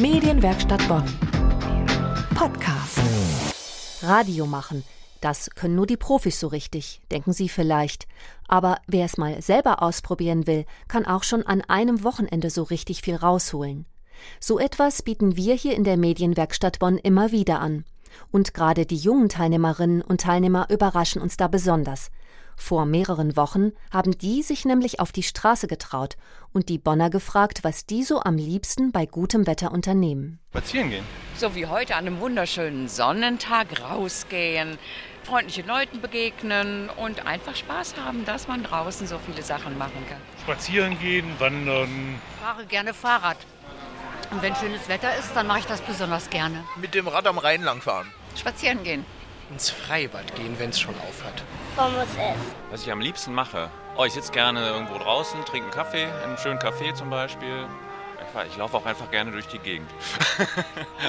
Medienwerkstatt Bonn. Podcast. Radio machen. Das können nur die Profis so richtig, denken Sie vielleicht. Aber wer es mal selber ausprobieren will, kann auch schon an einem Wochenende so richtig viel rausholen. So etwas bieten wir hier in der Medienwerkstatt Bonn immer wieder an. Und gerade die jungen Teilnehmerinnen und Teilnehmer überraschen uns da besonders. Vor mehreren Wochen haben die sich nämlich auf die Straße getraut und die Bonner gefragt, was die so am liebsten bei gutem Wetter unternehmen. Spazieren gehen. So wie heute an einem wunderschönen Sonnentag rausgehen, freundlichen Leuten begegnen und einfach Spaß haben, dass man draußen so viele Sachen machen kann. Spazieren gehen, wandern. Ich fahre gerne Fahrrad. Und wenn schönes Wetter ist, dann mache ich das besonders gerne. Mit dem Rad am Rhein langfahren. Spazieren gehen. Ins Freibad gehen, wenn es schon auf hat. Pommes essen. Was ich am liebsten mache. Oh, ich sitze gerne irgendwo draußen, trinke einen Kaffee, einen schönen Kaffee zum Beispiel. Ich, ich laufe auch einfach gerne durch die Gegend.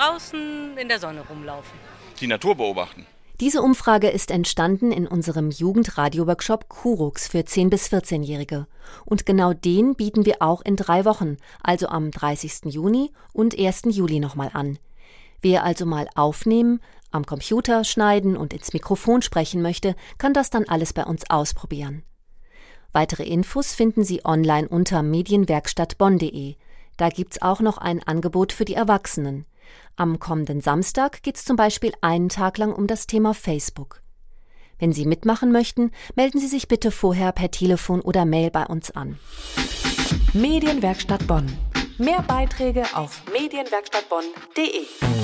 draußen in der Sonne rumlaufen. Die Natur beobachten. Diese Umfrage ist entstanden in unserem Jugendradio-Workshop Kurux für 10- bis 14-Jährige. Und genau den bieten wir auch in drei Wochen, also am 30. Juni und 1. Juli nochmal an. Wer also mal aufnehmen, am Computer schneiden und ins Mikrofon sprechen möchte, kann das dann alles bei uns ausprobieren. Weitere Infos finden Sie online unter medienwerkstattbonn.de. Da gibt's auch noch ein Angebot für die Erwachsenen. Am kommenden Samstag geht's zum Beispiel einen Tag lang um das Thema Facebook. Wenn Sie mitmachen möchten, melden Sie sich bitte vorher per Telefon oder Mail bei uns an. Medienwerkstatt Bonn. Mehr Beiträge auf medienwerkstattbonn.de.